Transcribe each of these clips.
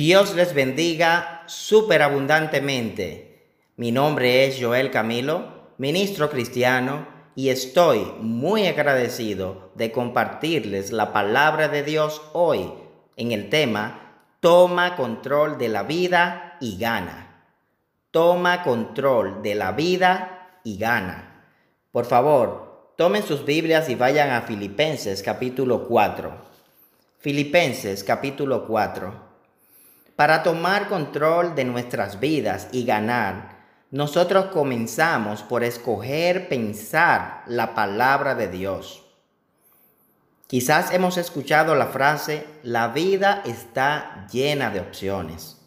Dios les bendiga superabundantemente. Mi nombre es Joel Camilo, ministro cristiano, y estoy muy agradecido de compartirles la palabra de Dios hoy en el tema Toma control de la vida y gana. Toma control de la vida y gana. Por favor, tomen sus Biblias y vayan a Filipenses capítulo 4. Filipenses capítulo 4. Para tomar control de nuestras vidas y ganar, nosotros comenzamos por escoger pensar la palabra de Dios. Quizás hemos escuchado la frase, la vida está llena de opciones.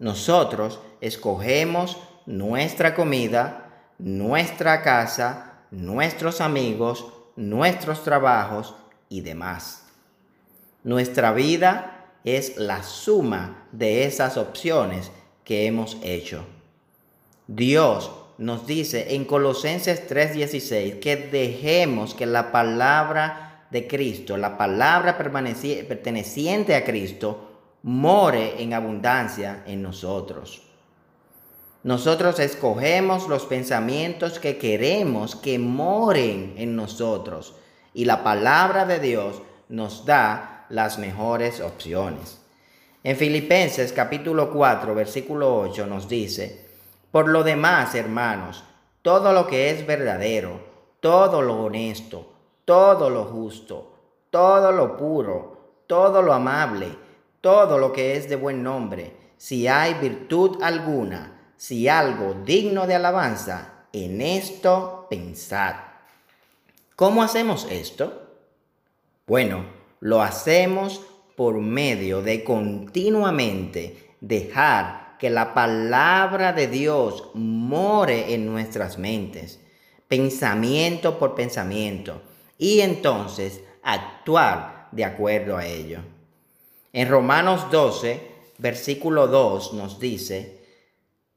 Nosotros escogemos nuestra comida, nuestra casa, nuestros amigos, nuestros trabajos y demás. Nuestra vida es la suma de esas opciones que hemos hecho. Dios nos dice en Colosenses 3:16 que dejemos que la palabra de Cristo, la palabra perteneciente a Cristo, more en abundancia en nosotros. Nosotros escogemos los pensamientos que queremos que moren en nosotros y la palabra de Dios nos da las mejores opciones. En Filipenses capítulo 4, versículo 8 nos dice, por lo demás, hermanos, todo lo que es verdadero, todo lo honesto, todo lo justo, todo lo puro, todo lo amable, todo lo que es de buen nombre, si hay virtud alguna, si algo digno de alabanza, en esto pensad. ¿Cómo hacemos esto? Bueno, lo hacemos por medio de continuamente dejar que la palabra de Dios more en nuestras mentes, pensamiento por pensamiento, y entonces actuar de acuerdo a ello. En Romanos 12, versículo 2 nos dice,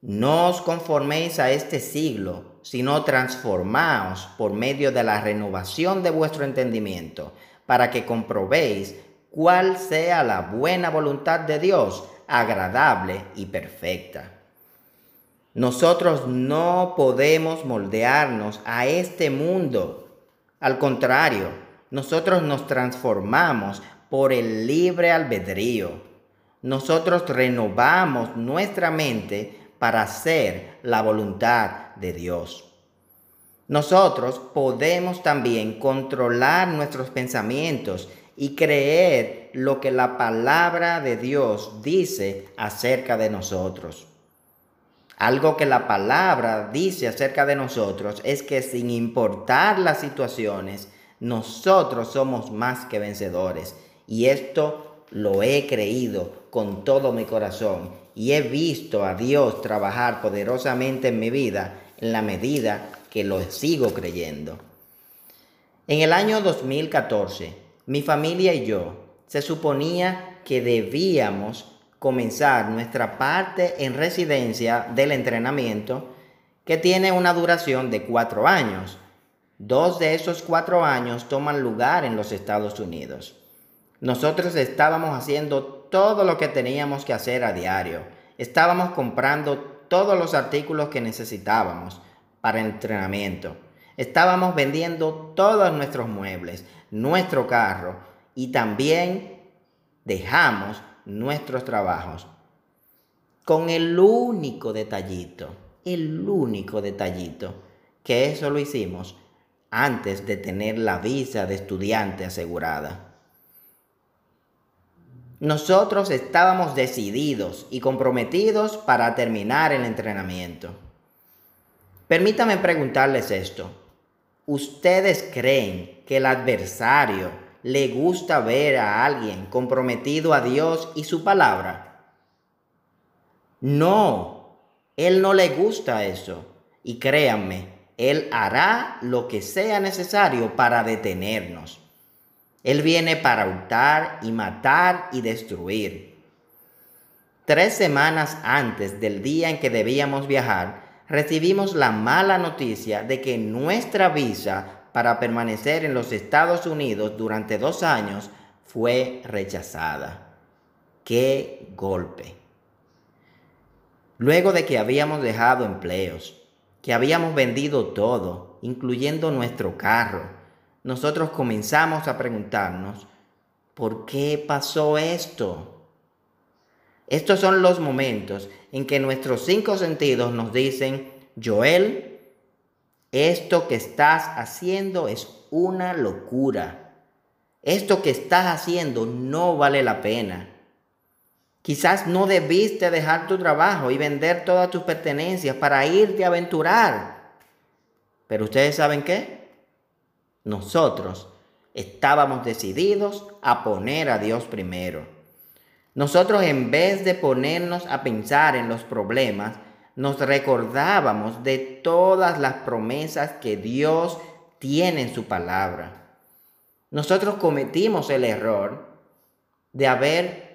no os conforméis a este siglo, sino transformaos por medio de la renovación de vuestro entendimiento para que comprobéis cuál sea la buena voluntad de Dios, agradable y perfecta. Nosotros no podemos moldearnos a este mundo. Al contrario, nosotros nos transformamos por el libre albedrío. Nosotros renovamos nuestra mente para hacer la voluntad de Dios. Nosotros podemos también controlar nuestros pensamientos y creer lo que la palabra de Dios dice acerca de nosotros. Algo que la palabra dice acerca de nosotros es que sin importar las situaciones, nosotros somos más que vencedores. Y esto lo he creído con todo mi corazón y he visto a Dios trabajar poderosamente en mi vida en la medida que lo sigo creyendo. En el año 2014, mi familia y yo se suponía que debíamos comenzar nuestra parte en residencia del entrenamiento que tiene una duración de cuatro años. Dos de esos cuatro años toman lugar en los Estados Unidos. Nosotros estábamos haciendo todo lo que teníamos que hacer a diario. Estábamos comprando todos los artículos que necesitábamos para entrenamiento. Estábamos vendiendo todos nuestros muebles, nuestro carro y también dejamos nuestros trabajos. Con el único detallito, el único detallito, que eso lo hicimos antes de tener la visa de estudiante asegurada. Nosotros estábamos decididos y comprometidos para terminar el entrenamiento. Permítame preguntarles esto. ¿Ustedes creen que el adversario le gusta ver a alguien comprometido a Dios y su palabra? No, él no le gusta eso. Y créanme, él hará lo que sea necesario para detenernos. Él viene para hurtar y matar y destruir. Tres semanas antes del día en que debíamos viajar, recibimos la mala noticia de que nuestra visa para permanecer en los Estados Unidos durante dos años fue rechazada. qué golpe. Luego de que habíamos dejado empleos, que habíamos vendido todo, incluyendo nuestro carro, nosotros comenzamos a preguntarnos, ¿por qué pasó esto? Estos son los momentos en que nuestros cinco sentidos nos dicen, Joel, esto que estás haciendo es una locura. Esto que estás haciendo no vale la pena. Quizás no debiste dejar tu trabajo y vender todas tus pertenencias para irte a aventurar. Pero ustedes saben qué? Nosotros estábamos decididos a poner a Dios primero. Nosotros en vez de ponernos a pensar en los problemas, nos recordábamos de todas las promesas que Dios tiene en su palabra. Nosotros cometimos el error de haber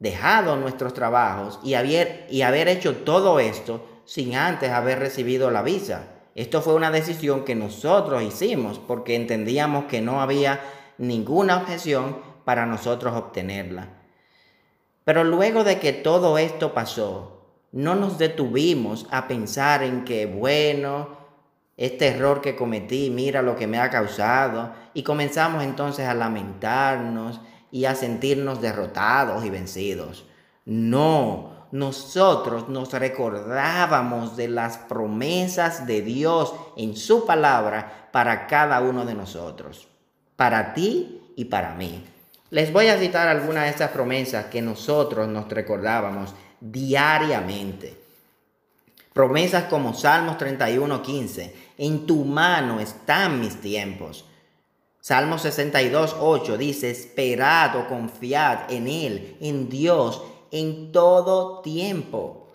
dejado nuestros trabajos y haber, hecho todo esto sin antes haber recibido la visa. Esto fue una decisión que nosotros hicimos porque entendíamos que no había ninguna objeción para nosotros obtenerla. Pero luego de que todo esto pasó, no nos detuvimos a pensar en que, bueno, este error que cometí, mira lo que me ha causado, y comenzamos entonces a lamentarnos y a sentirnos derrotados y vencidos. No, nosotros nos recordábamos de las promesas de Dios en su palabra para cada uno de nosotros, para ti y para mí. Les voy a citar algunas de estas promesas que nosotros nos recordábamos diariamente. Promesas como Salmos 31:15, en tu mano están mis tiempos. Salmo 62, 8 dice, esperad o confiad en Él, en Dios, en todo tiempo.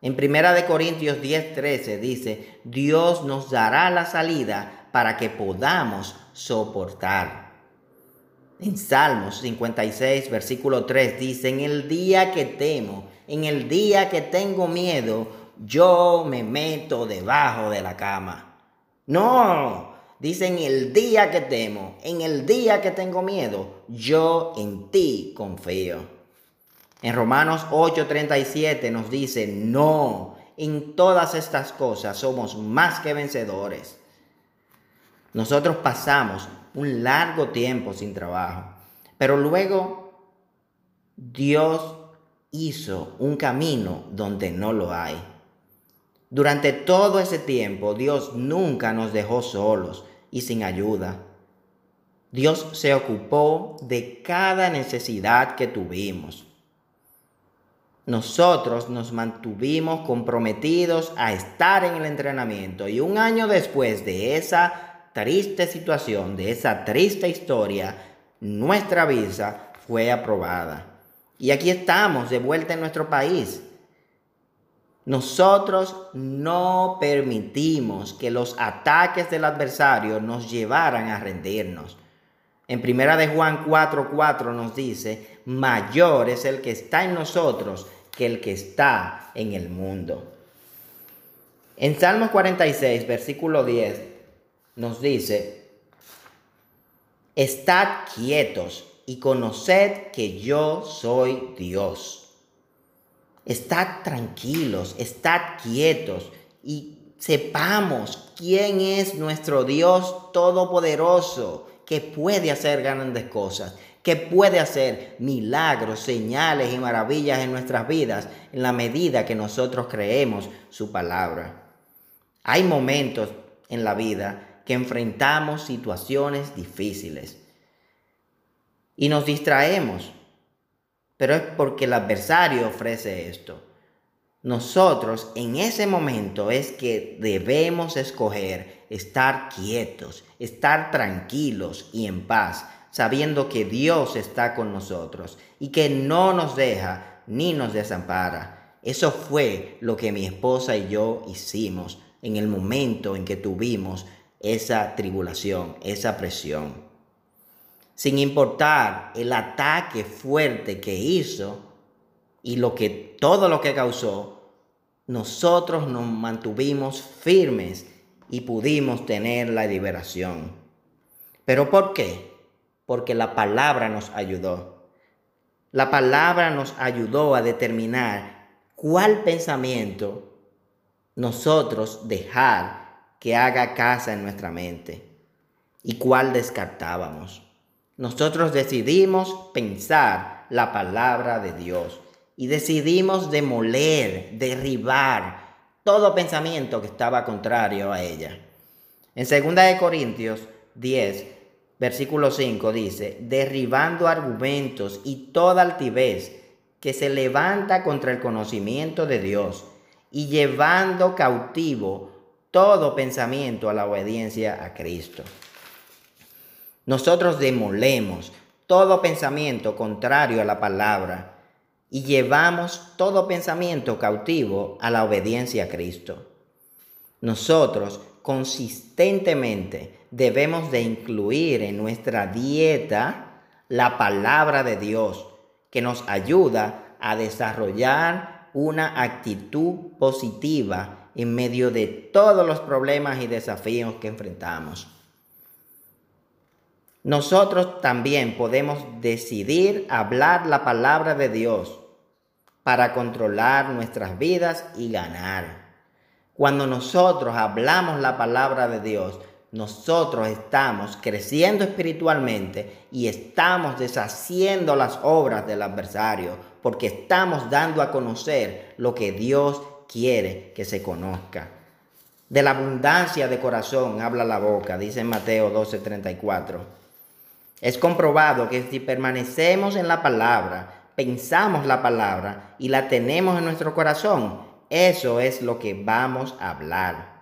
En Primera de Corintios 10, 13 dice, Dios nos dará la salida para que podamos soportar. En Salmos 56, versículo 3 dice, en el día que temo, en el día que tengo miedo, yo me meto debajo de la cama. No, Dice, en el día que temo, en el día que tengo miedo, yo en ti confío. En Romanos 8:37 nos dice, no, en todas estas cosas somos más que vencedores. Nosotros pasamos un largo tiempo sin trabajo, pero luego Dios hizo un camino donde no lo hay. Durante todo ese tiempo Dios nunca nos dejó solos y sin ayuda. Dios se ocupó de cada necesidad que tuvimos. Nosotros nos mantuvimos comprometidos a estar en el entrenamiento y un año después de esa triste situación, de esa triste historia, nuestra visa fue aprobada. Y aquí estamos de vuelta en nuestro país. Nosotros no permitimos que los ataques del adversario nos llevaran a rendirnos. En primera de Juan 4:4 nos dice, mayor es el que está en nosotros que el que está en el mundo. En Salmos 46, versículo 10, nos dice, estad quietos y conoced que yo soy Dios. Estad tranquilos, estad quietos y sepamos quién es nuestro Dios todopoderoso que puede hacer grandes cosas, que puede hacer milagros, señales y maravillas en nuestras vidas en la medida que nosotros creemos su palabra. Hay momentos en la vida que enfrentamos situaciones difíciles y nos distraemos pero es porque el adversario ofrece esto. Nosotros en ese momento es que debemos escoger estar quietos, estar tranquilos y en paz, sabiendo que Dios está con nosotros y que no nos deja ni nos desampara. Eso fue lo que mi esposa y yo hicimos en el momento en que tuvimos esa tribulación, esa presión sin importar el ataque fuerte que hizo y lo que todo lo que causó, nosotros nos mantuvimos firmes y pudimos tener la liberación. ¿Pero por qué? Porque la palabra nos ayudó. La palabra nos ayudó a determinar cuál pensamiento nosotros dejar que haga casa en nuestra mente y cuál descartábamos. Nosotros decidimos pensar la palabra de Dios y decidimos demoler, derribar todo pensamiento que estaba contrario a ella. En 2 Corintios 10, versículo 5 dice, derribando argumentos y toda altivez que se levanta contra el conocimiento de Dios y llevando cautivo todo pensamiento a la obediencia a Cristo. Nosotros demolemos todo pensamiento contrario a la palabra y llevamos todo pensamiento cautivo a la obediencia a Cristo. Nosotros consistentemente debemos de incluir en nuestra dieta la palabra de Dios que nos ayuda a desarrollar una actitud positiva en medio de todos los problemas y desafíos que enfrentamos. Nosotros también podemos decidir hablar la palabra de Dios para controlar nuestras vidas y ganar. Cuando nosotros hablamos la palabra de Dios, nosotros estamos creciendo espiritualmente y estamos deshaciendo las obras del adversario, porque estamos dando a conocer lo que Dios quiere que se conozca. De la abundancia de corazón habla la boca, dice Mateo 12:34. Es comprobado que si permanecemos en la palabra, pensamos la palabra y la tenemos en nuestro corazón, eso es lo que vamos a hablar.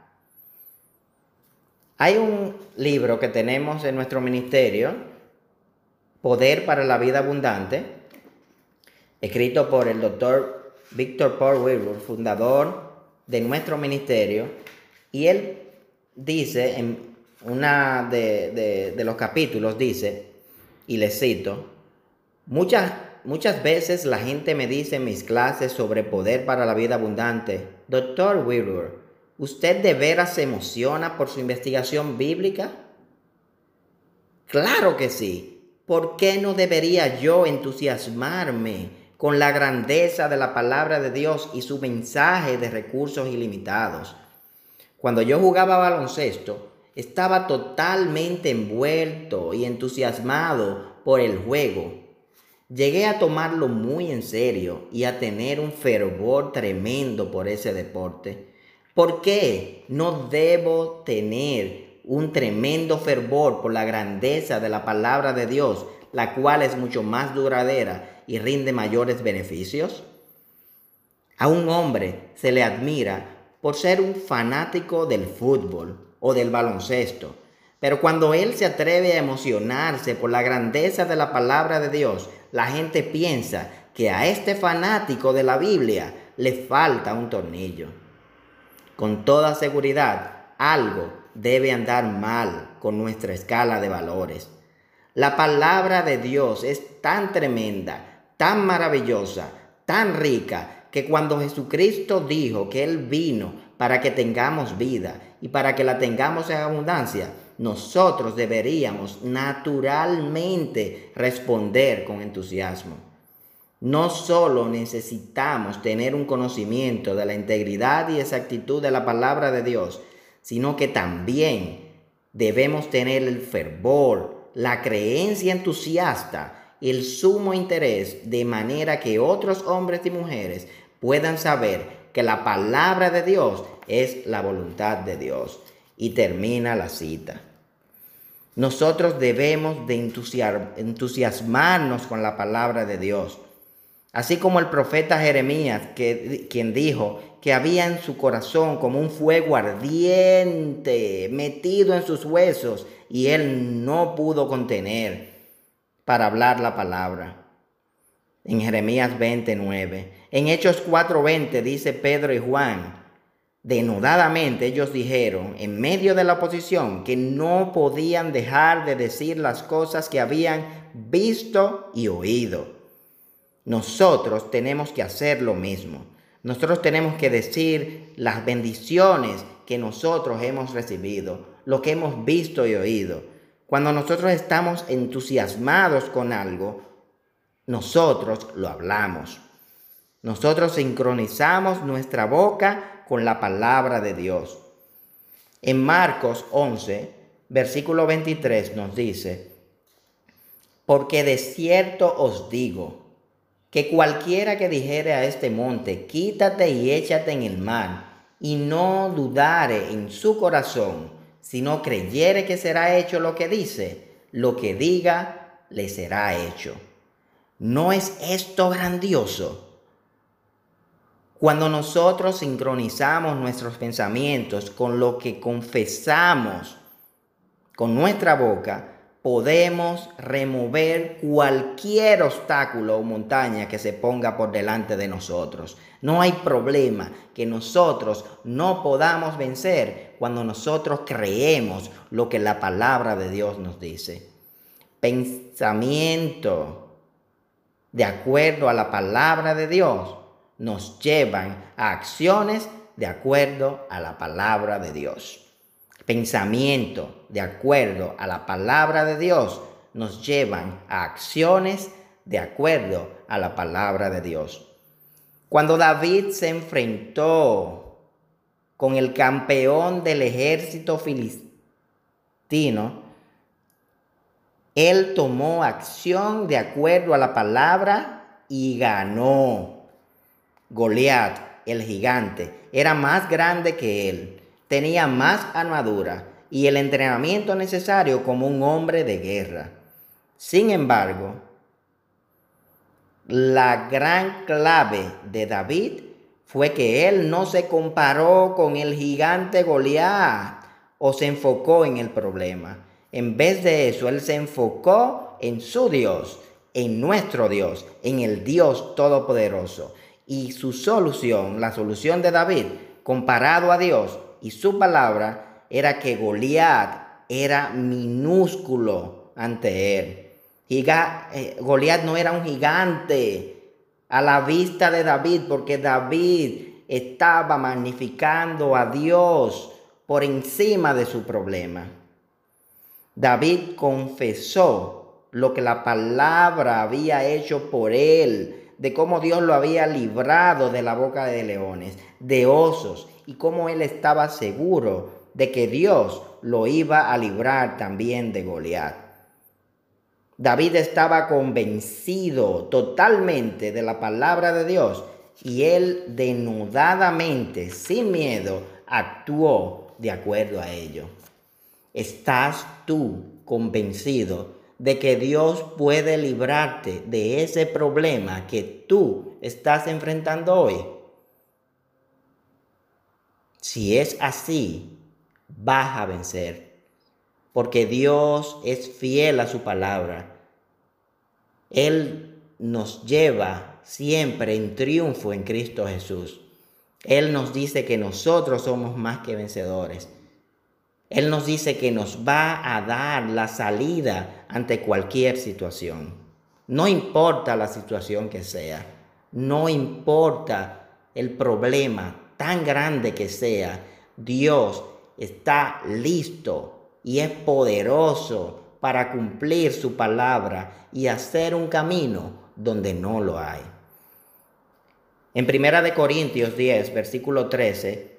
Hay un libro que tenemos en nuestro ministerio, Poder para la Vida Abundante, escrito por el doctor Víctor Paul Wilbur, fundador de nuestro ministerio, y él dice en una de, de, los capítulos dice, y le cito, muchas, muchas veces la gente me dice en mis clases sobre poder para la vida abundante, doctor Weaver, ¿usted de veras se emociona por su investigación bíblica? Claro que sí. ¿Por qué no debería yo entusiasmarme con la grandeza de la palabra de Dios y su mensaje de recursos ilimitados? Cuando yo jugaba baloncesto, estaba totalmente envuelto y entusiasmado por el juego. Llegué a tomarlo muy en serio y a tener un fervor tremendo por ese deporte. ¿Por qué no debo tener un tremendo fervor por la grandeza de la palabra de Dios, la cual es mucho más duradera y rinde mayores beneficios? A un hombre se le admira por ser un fanático del fútbol o del baloncesto. Pero cuando Él se atreve a emocionarse por la grandeza de la palabra de Dios, la gente piensa que a este fanático de la Biblia le falta un tornillo. Con toda seguridad, algo debe andar mal con nuestra escala de valores. La palabra de Dios es tan tremenda, tan maravillosa, tan rica, que cuando Jesucristo dijo que Él vino para que tengamos vida y para que la tengamos en abundancia, nosotros deberíamos naturalmente responder con entusiasmo. No solo necesitamos tener un conocimiento de la integridad y exactitud de la palabra de Dios, sino que también debemos tener el fervor, la creencia entusiasta, el sumo interés, de manera que otros hombres y mujeres puedan saber que la palabra de Dios es la voluntad de Dios. Y termina la cita. Nosotros debemos de entusiasmarnos con la palabra de Dios. Así como el profeta Jeremías, que, quien dijo que había en su corazón como un fuego ardiente metido en sus huesos y él no pudo contener para hablar la palabra en Jeremías 29. En Hechos 4:20 dice Pedro y Juan, denudadamente ellos dijeron en medio de la oposición que no podían dejar de decir las cosas que habían visto y oído. Nosotros tenemos que hacer lo mismo. Nosotros tenemos que decir las bendiciones que nosotros hemos recibido, lo que hemos visto y oído. Cuando nosotros estamos entusiasmados con algo, nosotros lo hablamos. Nosotros sincronizamos nuestra boca con la palabra de Dios. En Marcos 11, versículo 23 nos dice, porque de cierto os digo, que cualquiera que dijere a este monte, quítate y échate en el mar, y no dudare en su corazón, sino creyere que será hecho lo que dice, lo que diga le será hecho. ¿No es esto grandioso? Cuando nosotros sincronizamos nuestros pensamientos con lo que confesamos con nuestra boca, podemos remover cualquier obstáculo o montaña que se ponga por delante de nosotros. No hay problema que nosotros no podamos vencer cuando nosotros creemos lo que la palabra de Dios nos dice. Pensamiento de acuerdo a la palabra de Dios nos llevan a acciones de acuerdo a la palabra de Dios pensamiento de acuerdo a la palabra de Dios nos llevan a acciones de acuerdo a la palabra de Dios. Cuando David se enfrentó con el campeón del ejército filistino, él tomó acción de acuerdo a la palabra y ganó. Goliat, el gigante, era más grande que él tenía más armadura y el entrenamiento necesario como un hombre de guerra. Sin embargo, la gran clave de David fue que él no se comparó con el gigante Goliat o se enfocó en el problema. En vez de eso, él se enfocó en su Dios, en nuestro Dios, en el Dios Todopoderoso. Y su solución, la solución de David, comparado a Dios, y su palabra era que Goliat era minúsculo ante él. Eh, Goliat no era un gigante a la vista de David, porque David estaba magnificando a Dios por encima de su problema. David confesó lo que la palabra había hecho por él, de cómo Dios lo había librado de la boca de leones, de osos y cómo él estaba seguro de que Dios lo iba a librar también de Goliat. David estaba convencido totalmente de la palabra de Dios y él denudadamente, sin miedo, actuó de acuerdo a ello. ¿Estás tú convencido de que Dios puede librarte de ese problema que tú estás enfrentando hoy? Si es así, vas a vencer, porque Dios es fiel a su palabra. Él nos lleva siempre en triunfo en Cristo Jesús. Él nos dice que nosotros somos más que vencedores. Él nos dice que nos va a dar la salida ante cualquier situación. No importa la situación que sea, no importa el problema, tan grande que sea, Dios está listo y es poderoso para cumplir su palabra y hacer un camino donde no lo hay. En Primera de Corintios 10, versículo 13,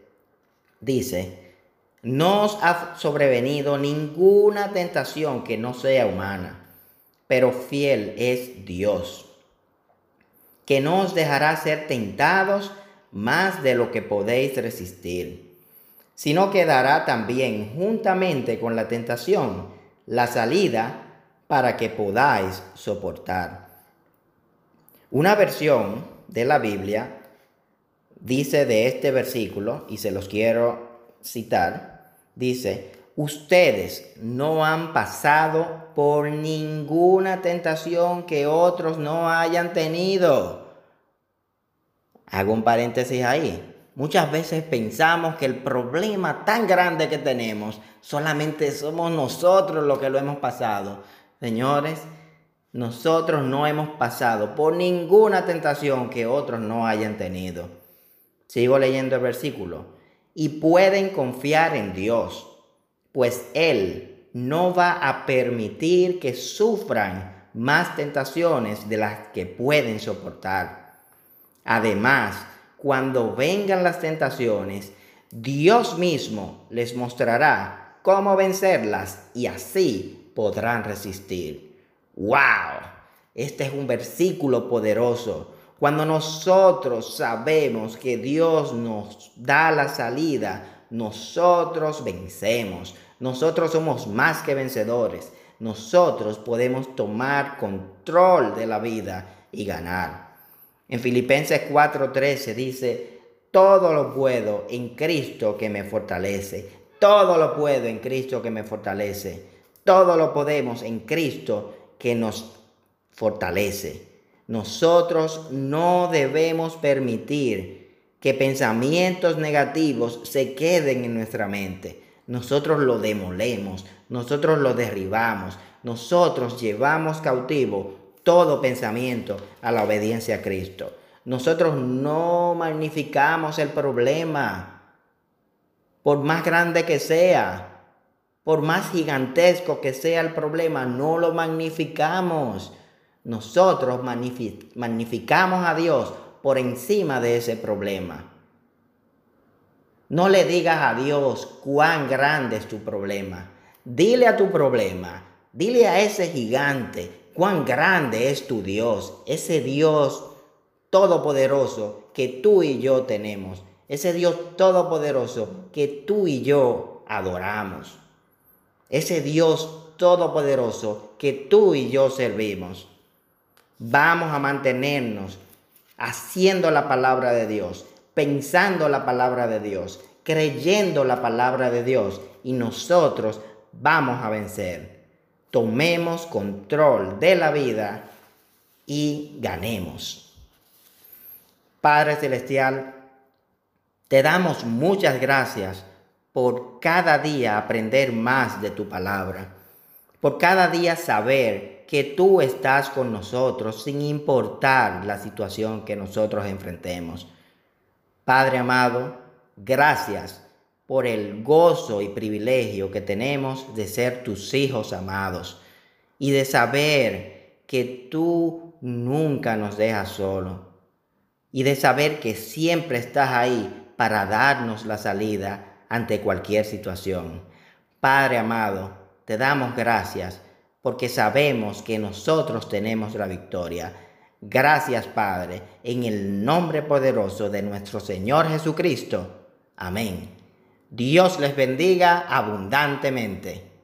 dice, no os ha sobrevenido ninguna tentación que no sea humana, pero fiel es Dios, que no os dejará ser tentados más de lo que podéis resistir, sino que dará también juntamente con la tentación la salida para que podáis soportar. Una versión de la Biblia dice de este versículo, y se los quiero citar, dice, ustedes no han pasado por ninguna tentación que otros no hayan tenido Hago un paréntesis ahí. Muchas veces pensamos que el problema tan grande que tenemos solamente somos nosotros los que lo hemos pasado. Señores, nosotros no hemos pasado por ninguna tentación que otros no hayan tenido. Sigo leyendo el versículo. Y pueden confiar en Dios, pues Él no va a permitir que sufran más tentaciones de las que pueden soportar. Además, cuando vengan las tentaciones, Dios mismo les mostrará cómo vencerlas y así podrán resistir. ¡Wow! Este es un versículo poderoso. Cuando nosotros sabemos que Dios nos da la salida, nosotros vencemos. Nosotros somos más que vencedores. Nosotros podemos tomar control de la vida y ganar. En Filipenses 4:13 dice, todo lo puedo en Cristo que me fortalece. Todo lo puedo en Cristo que me fortalece. Todo lo podemos en Cristo que nos fortalece. Nosotros no debemos permitir que pensamientos negativos se queden en nuestra mente. Nosotros lo demolemos, nosotros lo derribamos, nosotros llevamos cautivo todo pensamiento a la obediencia a Cristo. Nosotros no magnificamos el problema, por más grande que sea, por más gigantesco que sea el problema, no lo magnificamos. Nosotros magnificamos a Dios por encima de ese problema. No le digas a Dios cuán grande es tu problema. Dile a tu problema, dile a ese gigante cuán grande es tu Dios, ese Dios todopoderoso que tú y yo tenemos, ese Dios todopoderoso que tú y yo adoramos, ese Dios todopoderoso que tú y yo servimos. Vamos a mantenernos haciendo la palabra de Dios, pensando la palabra de Dios, creyendo la palabra de Dios y nosotros vamos a vencer. Tomemos control de la vida y ganemos. Padre Celestial, te damos muchas gracias por cada día aprender más de tu palabra, por cada día saber que tú estás con nosotros sin importar la situación que nosotros enfrentemos. Padre amado, gracias por el gozo y privilegio que tenemos de ser tus hijos amados y de saber que tú nunca nos dejas solo y de saber que siempre estás ahí para darnos la salida ante cualquier situación. Padre amado, te damos gracias porque sabemos que nosotros tenemos la victoria Gracias Padre, en el nombre poderoso de nuestro Señor Jesucristo. Amén. Dios les bendiga abundantemente.